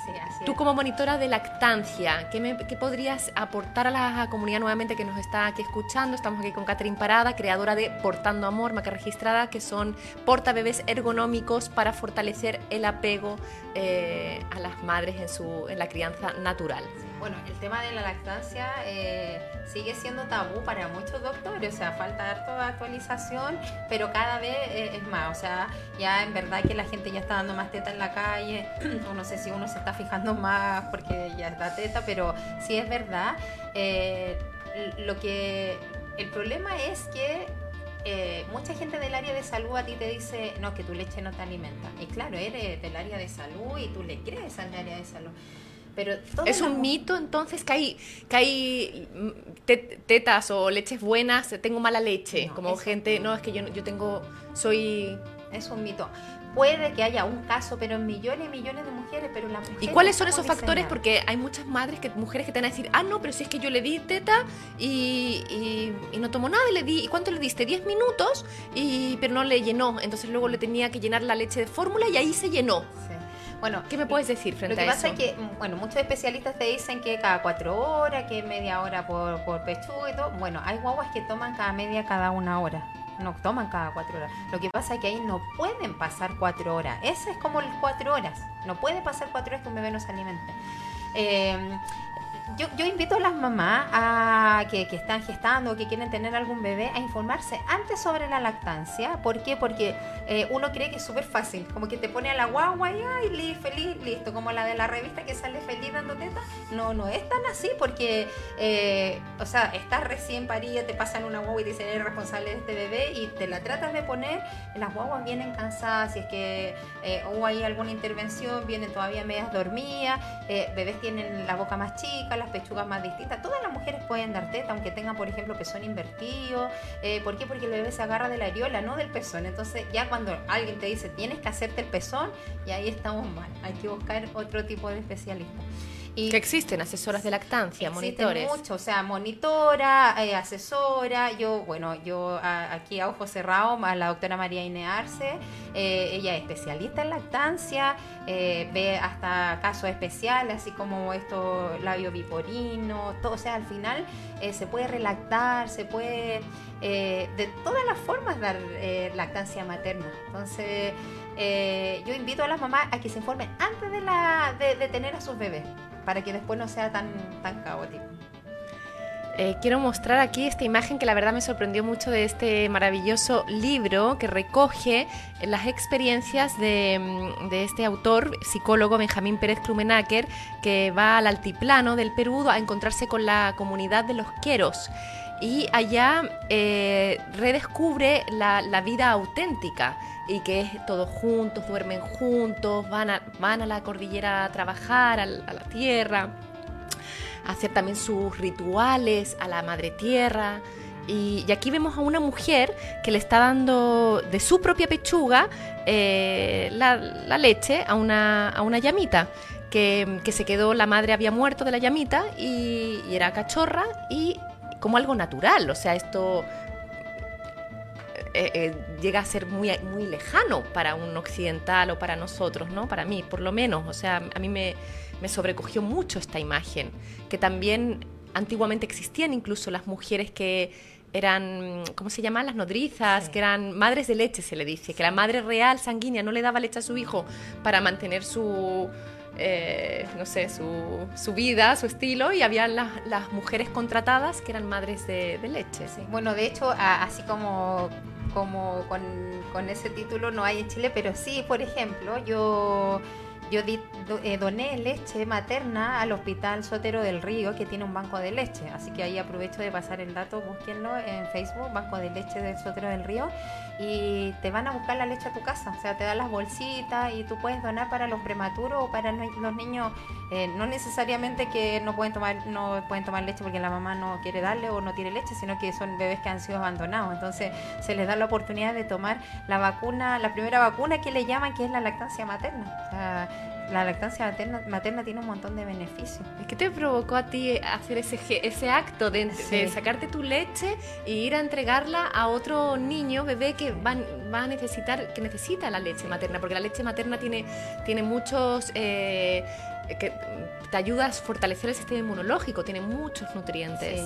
Sí, así Tú es. como monitora de lactancia, ¿qué, me- qué podrías aportar a la comunidad nuevamente que nos está aquí escuchando? Estamos aquí con Catherine Parada, creadora de Portando Amor, marca registrada, que son portabebés ergonómicos para fortalecer el apego eh, a las madres en, su, en la crianza natural. Bueno, el tema de la lactancia eh, sigue siendo tabú para muchos doctores, o sea, falta harto de actualización, pero cada vez eh, es más, o sea, ya en verdad que la gente ya está dando más teta en la calle, o no sé si uno se está fijando más porque ya da teta, pero sí es verdad. eh, lo que el problema es que eh, mucha gente del área de salud a ti te dice, no, que tu leche no te alimenta. Y claro, eres del área de salud y tú le crees al área de salud. Pero ¿Es un mito entonces que hay, que hay mm, te- tetas o leches buenas? Tengo mala leche, No, como gente, no, es que yo, yo tengo, soy... Es un mito. Puede que haya un caso, pero en millones y millones de mujeres, pero la ¿Y cuáles son esos factores? Porque hay muchas madres, que mujeres que te van a decir, ah, no, pero si es que yo le di teta y, y- y no tomó nada, y le di, ¿y cuánto le diste? 10 minutos, y, pero no le llenó. Entonces luego le tenía que llenar la leche de fórmula y ahí se llenó. Bueno, ¿Qué me puedes decir Lo frente que a pasa eso? es que, mm, bueno, muchos especialistas te dicen que cada cuatro horas, que media hora por, por pechuga y todo. Bueno, hay guaguas que toman cada media, cada una hora. No toman cada cuatro horas. Lo que pasa es que ahí no pueden pasar cuatro horas. Ese es como el cuatro horas. No puede pasar cuatro horas que un bebé no se alimente. Eh, yo, invito a las mamás a, que, están gestando o que quieren tener algún bebé a informarse antes sobre la lactancia. ¿Por qué? Porque eh, uno cree que es súper fácil. Como que te pone a la guagua y ay, li- feliz, listo. Como la de la revista que sale feliz dando teta. No, no es tan así porque, eh, o sea, estás recién parida, te pasan una guagua y te dicen eres responsable de este bebé y te la tratas de poner. Las guaguas vienen cansadas, si es que eh, hubo ahí alguna intervención, vienen todavía medias dormidas. eh, bebés tienen la boca más chica, las pechugas más distintas. Todas las mujeres pueden dar teta, aunque tengan, por ejemplo, pezón invertido. Eh, ¿Por qué? Porque el bebé se agarra de la areola, no del pezón. Entonces, ya cuando alguien te dice tienes que hacerte el pezón, y ahí estamos mal. Hay que buscar otro tipo de especialista. Y Que existen asesoras de lactancia, Existen monitores. mucho, o sea, monitora, eh, asesora, yo, bueno, yo a- aquí a ojo cerrado, a la doctora María Inearse, eh, ella es especialista en lactancia, eh, ve hasta casos especiales, así como esto, labio viporino, todo, o sea, al final eh, se puede relactar, se puede de todas las formas dar lactancia materna. Entonces, yo invito a las mamás a que se informen antes de, la, de, de tener a sus bebés, para que después no sea tan, tan caótico. Eh, quiero mostrar aquí esta imagen que la verdad me sorprendió mucho de este maravilloso libro que recoge las experiencias de, mm, de este autor, psicólogo Benjamín Pérez Klumenaker, que va al altiplano del Perú a encontrarse con la comunidad de los queros y allá eh, redescubre la, vida auténtica y que es todos juntos, duermen juntos, van a, van a la cordillera a trabajar, a, a la tierra hacer también sus rituales a la madre tierra. Y, aquí vemos a una mujer que le está dando de su propia pechuga eh, la, la, leche a una, a una llamita. Que, que, se quedó, la madre había muerto de la llamita y, y era cachorra y como algo natural. O sea, esto eh, eh, llega a ser muy, muy lejano para un occidental o para nosotros, ¿no? Para mí, por lo menos. O sea, a mí me, me sobrecogió mucho esta imagen, que también antiguamente existían incluso las mujeres que eran, ¿cómo se llaman? Las nodrizas, sí. que eran madres de leche, se le dice, que la madre real sanguínea no le daba leche a su hijo para mantener su, eh, no sé, su, su, vida, su estilo, y había las, las mujeres contratadas que eran madres de, de leche. Sí. Bueno, de hecho, a, así como, como con, con ese título no hay en Chile, pero sí, por ejemplo, yo yo di, do, eh, doné leche materna al Hospital Sotero del Río, que tiene un banco de leche. Así que ahí aprovecho de pasar el dato, búsquenlo en Facebook, Banco de Leche del Sotero del Río, y te van a buscar la leche a tu casa. O sea, te dan las bolsitas y tú puedes donar para los prematuros o para los niños, eh, no necesariamente que no pueden, tomar, no pueden tomar leche porque la mamá no quiere darle o no tiene leche, sino que son bebés que han sido abandonados. Entonces, se les da la oportunidad de tomar la vacuna, la primera vacuna que le llaman, que es la lactancia materna. La lactancia materna, materna, tiene un montón de beneficios. ¿Qué te provocó a ti hacer ese, ese acto de, sí. de, sacarte tu leche e ir a entregarla a otro niño, bebé que va, va, a necesitar, que necesita la leche materna? Porque la leche materna tiene, tiene muchos... Eh, que te ayuda a fortalecer el sistema inmunológico, tiene muchos nutrientes.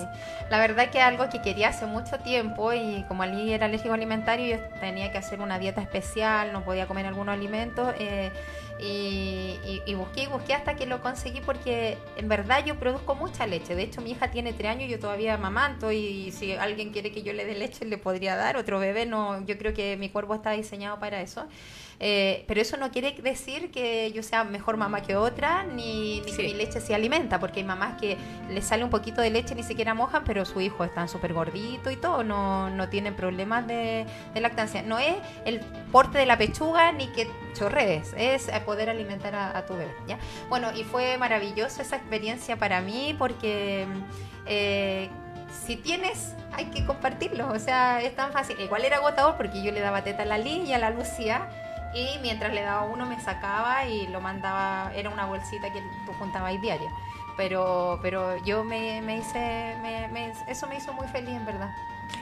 La verdad que algo que quería hace mucho tiempo y como Ali era alérgico alimentario, yo tenía que hacer una dieta especial, no podía comer algunos alimentos. Eh, y, busqué y busqué hasta que lo conseguí porque en verdad yo produzco mucha leche. De hecho, mi hija tiene tres años y yo todavía mamanto y si alguien quiere que yo le dé leche, le podría dar. Otro bebé, no, yo creo que mi cuerpo está diseñado para eso. Eh, pero eso no quiere decir que yo sea mejor mamá que otra, ni, ni sí. que mi leche se alimenta, porque hay mamás que les sale un poquito de leche, ni siquiera mojan, pero su hijo está súper gordito y todo, no, no tienen problemas de, de, lactancia. No es el porte de la pechuga ni que chorrees, es poder alimentar a, a tu bebé. ¿ya? Bueno, y fue maravilloso esa experiencia para mí, porque... Eh, si tienes, hay que compartirlo. O sea, es tan fácil. Igual era agotador porque yo le daba teta a la Liz y a la Lucía y mientras le daba uno me sacaba y lo mandaba, era una bolsita que tú juntabas ahí diario. Pero, pero yo me, me hice, me, me, eso me hizo muy feliz en verdad.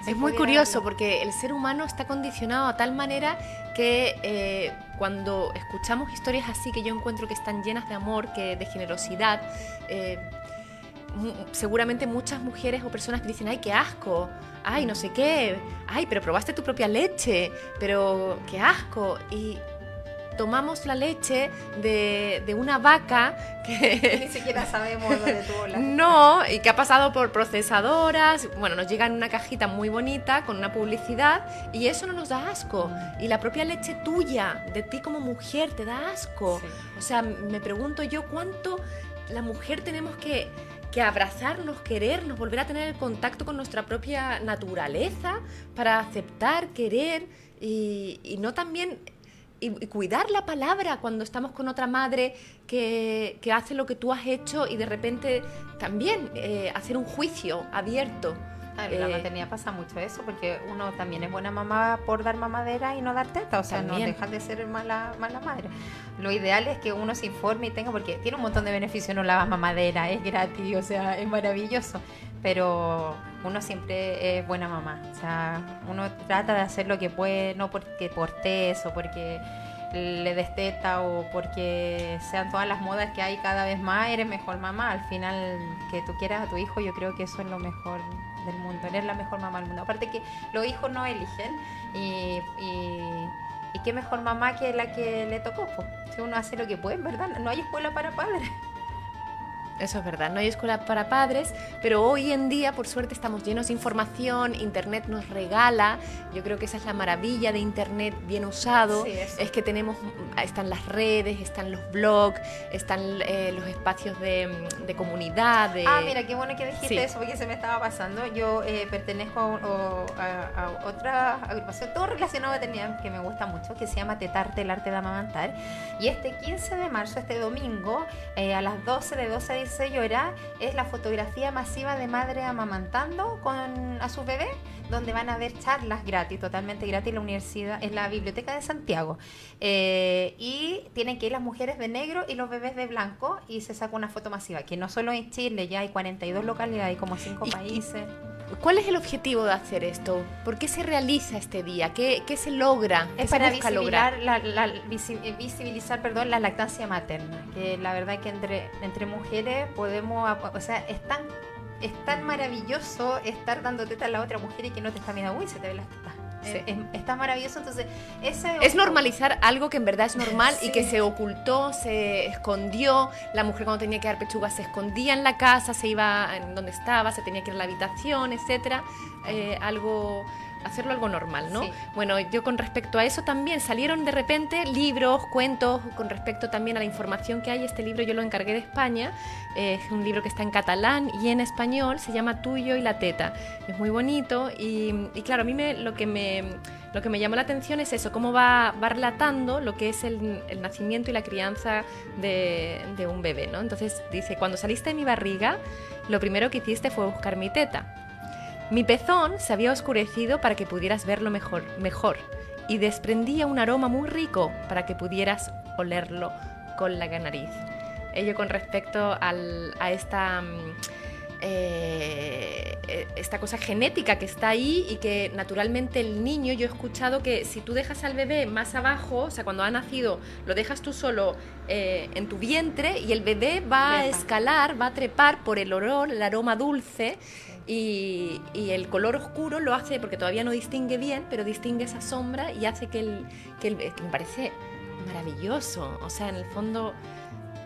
Si es muy curioso porque el ser humano está condicionado a tal manera que eh, cuando escuchamos historias así que yo encuentro que están llenas de amor, que de generosidad, eh, seguramente muchas mujeres o personas que dicen, ay, qué asco, ay, no sé qué, ay, pero probaste tu propia leche, pero qué asco. Y tomamos la leche de, de una vaca que... Ni siquiera sabemos dónde tuvo la... No, y que ha pasado por procesadoras, bueno, nos llega en una cajita muy bonita con una publicidad y eso no nos da asco. Y la propia leche tuya, de ti como mujer, te da asco. Sí. O sea, me pregunto yo cuánto la mujer tenemos que que abrazarnos, querernos, volver a tener el contacto con nuestra propia naturaleza para aceptar, querer y, no también y, y, cuidar la palabra cuando estamos con otra madre que, que, hace lo que tú has hecho y de repente también eh, hacer un juicio abierto. En eh, la maternidad pasa mucho eso, porque uno también es buena mamá por dar mamadera y no dar teta, o sea, también. no dejas de ser mala, mala madre. Lo ideal es que uno se informe y tenga, porque tiene un montón de beneficios, no lavas mamadera, es gratis, o sea, es maravilloso, pero uno siempre es buena mamá, o sea, uno trata de hacer lo que puede, no porque portes o porque le desteta o porque sean todas las modas que hay cada vez más, eres mejor mamá. Al final, que tú quieras a tu hijo, yo creo que eso es lo mejor del mundo, eres la mejor mamá del mundo. Aparte que los hijos no eligen y, y, y qué mejor mamá que la que le tocó. pues Si uno hace lo que puede, ¿verdad? No hay escuela para padres. Eso es verdad, no hay escuela para padres, pero hoy en día, por suerte, estamos llenos de información, Internet nos regala, yo creo que esa es la maravilla de Internet bien usado, Sí, es que tenemos, están las redes, están los blogs, están eh, los espacios de, de comunidad, de... Ah, mira, qué bueno que dijiste sí. eso porque se me estaba pasando. Yo eh, pertenezco a, o- a- a otra agrupación, todo relacionado a maternidad que me gusta mucho, que se llama Tetarte, el arte de amamantar. Y este 15 de marzo, este domingo, eh, a las 12, de 12 a 16 horas, es la fotografía masiva de madre amamantando con, a sus bebés, donde van a ver charlas gratis, totalmente gratis en la universidad, en la biblioteca de Santiago. Eh, y tienen que ir las mujeres de negro y los bebés de blanco y se saca una foto masiva, que no solo en Chile, ya hay 42 localidades, hay como 5 Y- y- países. ¿Cuál es el objetivo de hacer esto? ¿Por qué se realiza este día? ¿Qué, qué se logra? ¿Qué Es se para busca visibilizar, la, la- eh, visibilizar perdón, la lactancia materna, que la verdad que entre, entre mujeres podemos, o sea, es tan, es tan maravilloso estar dando teta a la otra mujer y que no te está mirando, uy, se te ve las tetas. Sí. Es, es- es tan maravilloso, entonces, ese Es normalizar algo que en verdad es normal y que se ocultó, se escondió. La mujer cuando tenía que dar pechuga se escondía en la casa, se iba en donde estaba, se tenía que ir a la habitación, etcétera. Eh, algo hacerlo algo normal, ¿no? Sí. Bueno, yo con respecto a eso también salieron de repente libros, cuentos con respecto también a la información que hay. Este libro yo lo encargué de España, eh, es un libro que está en catalán y en español, se llama Tuyo y la teta. Es muy bonito y, y claro, a mí me, lo que me lo que me llamó la atención es eso, cómo va, va relatando lo que es el, el nacimiento y la crianza de, de un bebé, ¿no? Entonces dice, cuando saliste de mi barriga, lo primero que hiciste fue buscar mi teta. Mi pezón se había oscurecido para que pudieras verlo mejor, mejor y desprendía un aroma muy rico para que pudieras olerlo con la nariz. Ello con respecto al- a esta, mm, eh, eh, esta cosa genética que está ahí y que naturalmente el niño, yo he escuchado que si tú dejas al bebé más abajo, o sea, cuando ha nacido, lo dejas tú solo eh, en tu vientre y el bebé va a escalar, va a trepar por el olor, el aroma dulce y, el color oscuro lo hace porque todavía no distingue bien, pero distingue esa sombra y hace que el, que el- que me parece maravilloso. O sea, en el fondo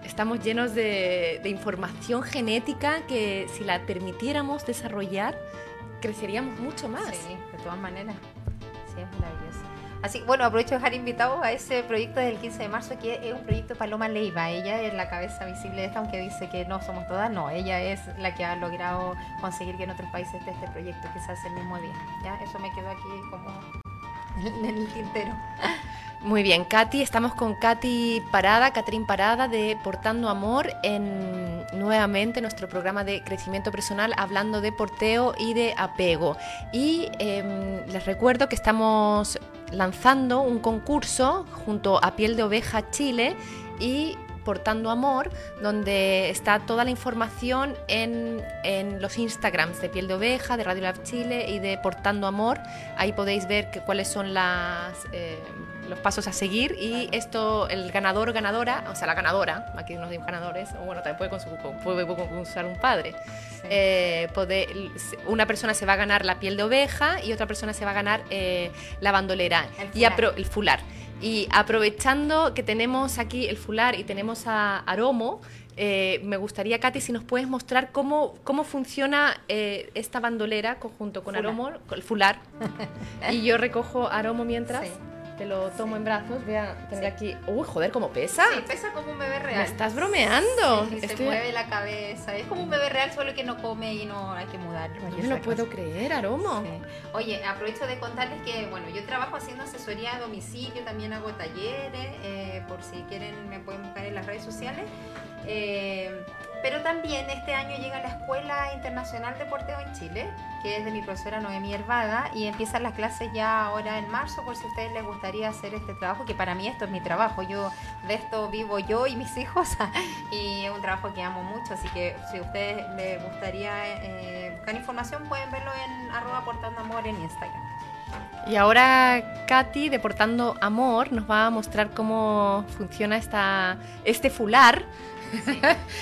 estamos llenos de, de información genética que si la permitiéramos desarrollar, creceríamos mucho más. Sí, de todas maneras. Sí, es maravilloso. Así, bueno, aprovecho de dejar invitado a ese proyecto del 15 de marzo, que es un proyecto Paloma Leiva. Ella es la cabeza visible de esta, aunque dice que no somos todas, no, ella es la que ha logrado conseguir que en otros países esté este proyecto, que se hace el mismo día. ¿ya? Eso me quedó aquí como en el tintero. Muy bien, Katy, estamos con Katy Parada, Catrín Parada de Portando Amor en nuevamente nuestro programa de crecimiento personal hablando de porteo y de apego. Y em, les recuerdo que estamos lanzando un concurso junto a Piel de Oveja Chile y Portando Amor, donde está toda la información en, en los Instagrams de Piel de Oveja, de Radio Lab Chile y de Portando Amor. Ahí podéis ver que- cuáles son las, eh, los pasos a seguir y esto, el ganador ganadora, o sea, la ganadora, aquí nos digo ganadores, o bueno, también puede, consu- puede concursar un padre. Eh, poder- una persona se va a ganar la piel de oveja y otra persona se va a ganar eh, la bandolera El y apro- el fular. Y aprovechando que tenemos aquí el fular y tenemos a Aromo, eh, me gustaría, Katy, si nos puedes mostrar cómo, cómo funciona eh, esta bandolera conjunto con Fular. Aromo, con el fular. y yo recojo Aromo mientras, Sí. Te lo tomo en brazos. Voy a tener Sí. aquí. Uy, joder, cómo pesa. Sí, pesa como un bebé real. Me estás bromeando. Sí, se mueve la cabeza. Es como un bebé real, solo que no come y no hay que mudarlo. No y me lo puedo creer, Aromo. Sí. Oye, aprovecho de contarles que, bueno, yo trabajo haciendo asesoría a domicilio, también hago talleres, eh, por si quieren me pueden buscar en las redes sociales. Eh, pero también este año llega la Escuela Internacional de Porteo en Chile, que es de mi profesora Noemí Hervada, y empiezan las clases ya ahora en marzo, por si a ustedes les gustaría hacer este trabajo, que para mí esto es mi trabajo, yo de esto vivo yo y mis hijos, y es un trabajo que amo mucho, así que si a ustedes les gustaría eh, buscar información, pueden verlo en arroba portando amor en Instagram. Y ahora Katy, de Portando Amor, nos va a mostrar cómo funciona esta, este fular.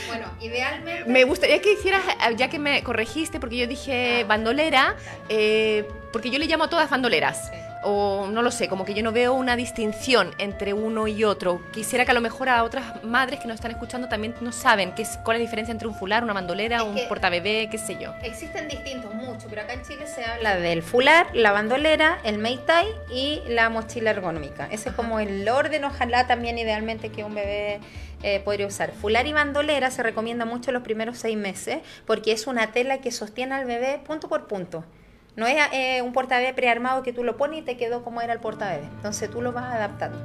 Bueno, idealmente... Me gustaría que hicieras, ya que me corregiste, porque yo dije Ah. bandolera, eh, porque yo le llamo a todas bandoleras. Sí. O no lo sé, como que yo no veo una distinción entre uno y otro. Quisiera que a lo mejor a otras madres que nos están escuchando también no saben qué es, cuál es la diferencia entre un fular, una bandolera, Es un portabebé, qué sé yo. Existen distintos, muchos, pero acá en Chile se habla del fular, la bandolera, el meitai y la mochila ergonómica. Ese es como el orden, ojalá también idealmente que un bebé eh, podría usar. Fular y bandolera se recomienda mucho los primeros seis meses porque es una tela que sostiene al bebé punto por punto. No es eh, un portabebé prearmado que tú lo pones y te quedó como era el portabebé. Entonces tú lo vas adaptando.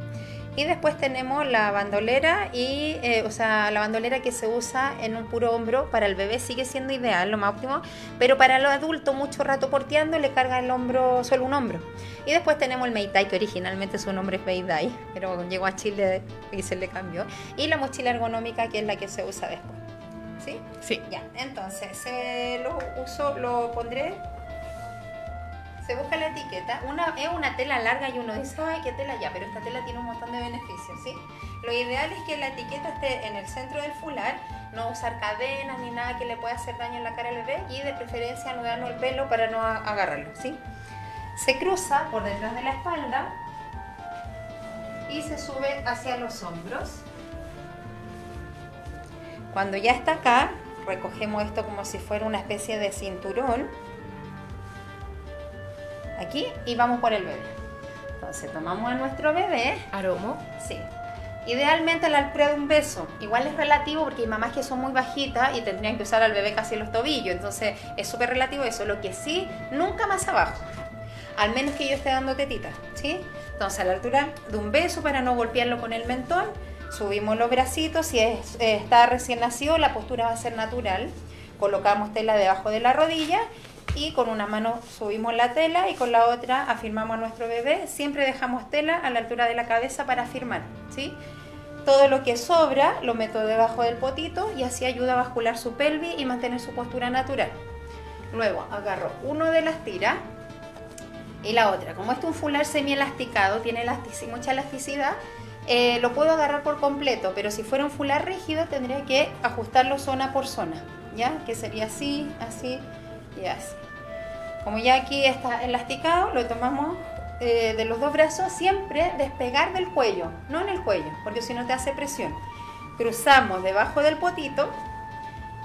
Y después tenemos la bandolera y, eh, o sea, la bandolera que se usa en un puro hombro para el bebé sigue siendo ideal, lo más óptimo, pero para el adulto mucho rato porteando le carga el hombro, solo un hombro. Y después tenemos el Meitai, que originalmente su nombre es Meidai, pero llegó a Chile y se le cambió. Y la mochila ergonómica, que es la que se usa después. ¿Sí? Sí. Ya, entonces, lo uso, lo pondré. Busca la etiqueta. Una, es una tela larga y uno dice, ay, qué tela ya, pero esta tela tiene un montón de beneficios, ¿sí? Lo ideal es que la etiqueta esté en el centro del fular, no usar cadenas ni nada que le pueda hacer daño en la cara al bebé y de preferencia anudarnos el pelo para no agarrarlo, ¿sí? Se cruza por detrás de la espalda y se sube hacia los hombros. Cuando ya está acá, recogemos esto como si fuera una especie de cinturón. Aquí y vamos por el bebé. Entonces tomamos a nuestro bebé. Aromo. Sí. Idealmente a la altura de un beso. Igual es relativo porque hay mamás que son muy bajitas y tendrían que usar al bebé casi los tobillos. Entonces es súper relativo eso. Lo que sí, nunca más abajo. Al menos que yo esté dando tetita. ¿sí? Entonces a la altura de un beso para no golpearlo con el mentón. Subimos los bracitos. Si es- eh, está recién nacido, la postura va a ser natural. Colocamos tela debajo de la rodilla y con una mano subimos la tela y con la otra afirmamos a nuestro bebé. Siempre dejamos tela a la altura de la cabeza para afirmar, ¿sí? Todo lo que sobra lo meto debajo del potito y así ayuda a bascular su pelvis y mantener su postura natural. Luego agarro uno de las tiras y la otra. Como este es un fular semi-elasticado, tiene mucha elasticidad, eh, lo puedo agarrar por completo, pero si fuera un fular rígido tendría que ajustarlo zona por zona, ¿ya? Que sería así, así y así. Como ya aquí está elasticado, lo tomamos eh, de los dos brazos, siempre despegar del cuello, no en el cuello, porque si no te hace presión. Cruzamos debajo del potito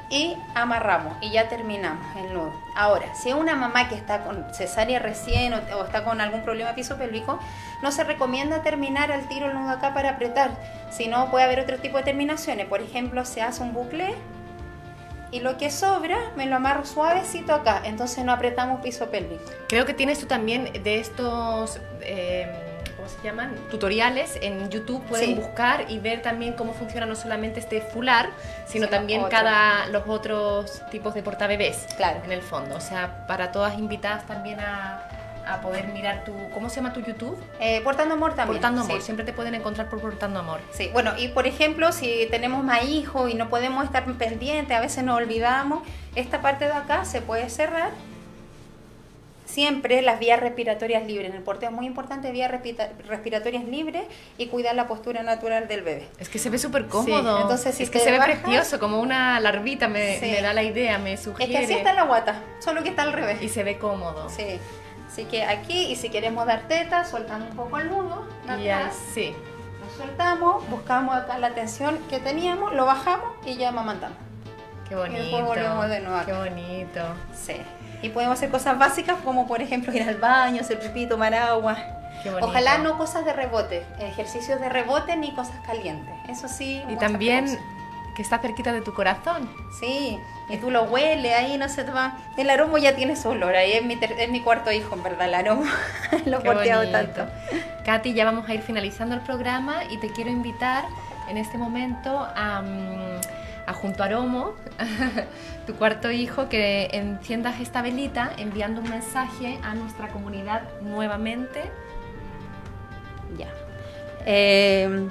y amarramos y ya terminamos el nudo. Ahora, si es una mamá que está con cesárea recién o, está con algún problema pisopélvico, no se recomienda terminar al tiro el nudo acá para apretar, sino puede haber otro tipo de terminaciones. Por ejemplo, se hace un bucle y lo que sobra me lo amarro suavecito acá, entonces no apretamos piso pélvico. Creo que tienes tú también de estos, eh, ¿cómo se llaman? Tutoriales en YouTube. Pueden Sí. buscar y ver también cómo funciona no solamente este fular, sino también otro. cada los otros tipos de portabebés. Claro. En el fondo. O sea, para todas invitadas también a, a poder mirar tu. ¿Cómo se llama tu YouTube? Eh, portando amor también. Portando Amor. sí. Siempre te pueden encontrar por Portando Amor. Sí, bueno, y por ejemplo, si tenemos más hijos y no podemos estar pendientes, a veces nos olvidamos, esta parte de acá se puede cerrar. Siempre las vías respiratorias libres. En el porteo es muy importante vías respira- respiratorias libres y cuidar la postura natural del bebé. Es que se ve súper cómodo. Sí, entonces si es que se ve precioso, como una larvita me, Sí. me da la idea, me Es sugiere. que así está la guata, solo que está al revés. Y se ve cómodo. Sí. Así que aquí, y si queremos dar teta, soltando un poco el nudo, Y acá, así. lo soltamos, buscamos acá la tensión que teníamos, lo bajamos y ya amamantamos. Qué Y bonito. después volvemos de nuevo acá. Qué bonito. Sí. Y podemos hacer cosas básicas como por ejemplo ir al baño, hacer pipí, tomar agua. Ojalá no cosas de rebote, ejercicios de rebote ni cosas calientes. Eso sí. Y también cosas. Que está cerquita de tu corazón. Sí, y tú lo hueles ahí, no se te va. El aroma ya tiene su olor, ahí es mi, ter- es mi cuarto hijo, en verdad, el aroma. lo he porteado tanto. Katy, ya vamos a ir finalizando el programa y te quiero invitar en este momento a, mm, a junto a Aromo, tu cuarto hijo, que enciendas esta velita enviando un mensaje a nuestra comunidad nuevamente. Ya. Eh,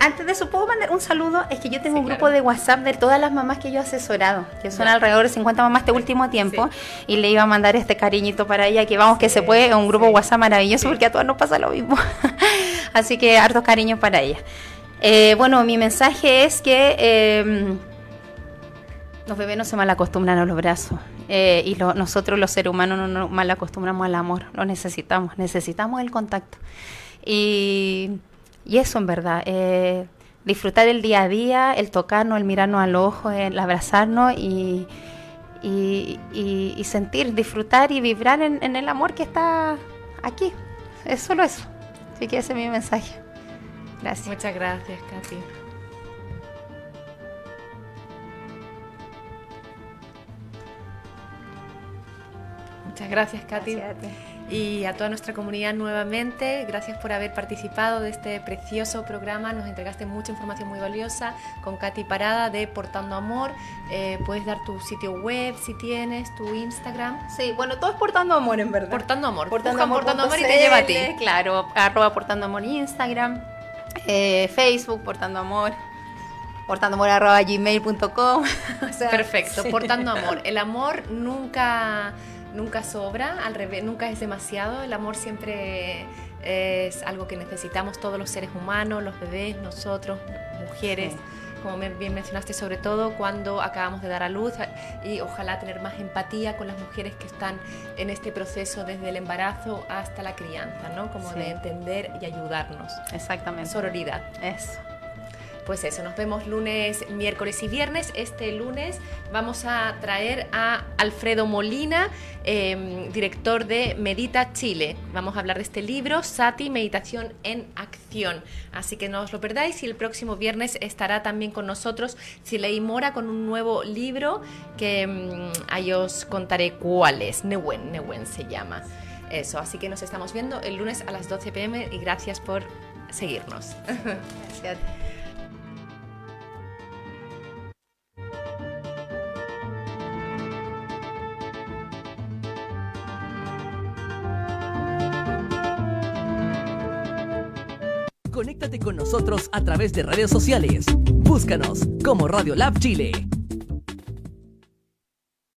antes de eso, ¿puedo mandar un saludo? Es que yo tengo Sí, un grupo claro. de WhatsApp de todas las mamás que yo he asesorado, que son Ya. alrededor de 50 mamás este último tiempo, y le iba a mandar este cariñito para ella, que vamos, que se puede, un grupo. WhatsApp maravilloso, porque a todas nos pasa lo mismo. Así que hartos cariños para ella. Eh, bueno, mi mensaje es que... eh, los bebés no se mal acostumbran a los brazos Eh, y lo- nosotros los seres humanos no nos mal acostumbramos al amor, lo necesitamos, necesitamos el contacto. Y, y eso en verdad, eh, disfrutar el día a día, el tocarnos, el mirarnos al ojo, el abrazarnos y, y, y- y sentir, disfrutar y vibrar en, en el amor que está aquí. Es solo eso. Así que ese es mi mensaje. Gracias. Muchas gracias, Katy. Muchas gracias, Katy. Gracias a ti. Y a toda nuestra comunidad nuevamente, gracias por haber participado de este precioso programa. Nos entregaste mucha información muy valiosa con Katy Parada de Portando Amor. Eh, puedes dar tu sitio web si tienes, tu Instagram. Sí, bueno, todo es portando amor en verdad. Portando Amor. Portando Buscan amor, Portando Amor y te lleva a ti. Claro, arroba portando amor Instagram, eh, Facebook, portando amor, portando amor arroba gmail.com. O sea, Perfecto, sí. portando amor. El amor nunca, nunca sobra, al revés, nunca es demasiado. El amor siempre es algo que necesitamos todos los seres humanos, los bebés, nosotros, mujeres. Sí. Como bien mencionaste, sobre todo cuando acabamos de dar a luz y ojalá tener más empatía con las mujeres que están en este proceso desde el embarazo hasta la crianza, ¿no? Como Sí. de entender y ayudarnos. Exactamente. Sororidad. Eso. Pues eso, nos vemos lunes, miércoles y viernes. Este lunes vamos a traer a Alfredo Molina, eh, director de Medita Chile. Vamos a hablar de este libro, Sati, Meditación en Acción. Así que no os lo perdáis y el próximo viernes estará también con nosotros Chilei Mora con un nuevo libro que mm, ahí os contaré cuál es. Newen, Newen se llama. Eso, así que nos estamos viendo el lunes a las 12 pm y gracias por seguirnos. Gracias. Conéctate con nosotros a través de redes sociales. Búscanos como Radio Lab Chile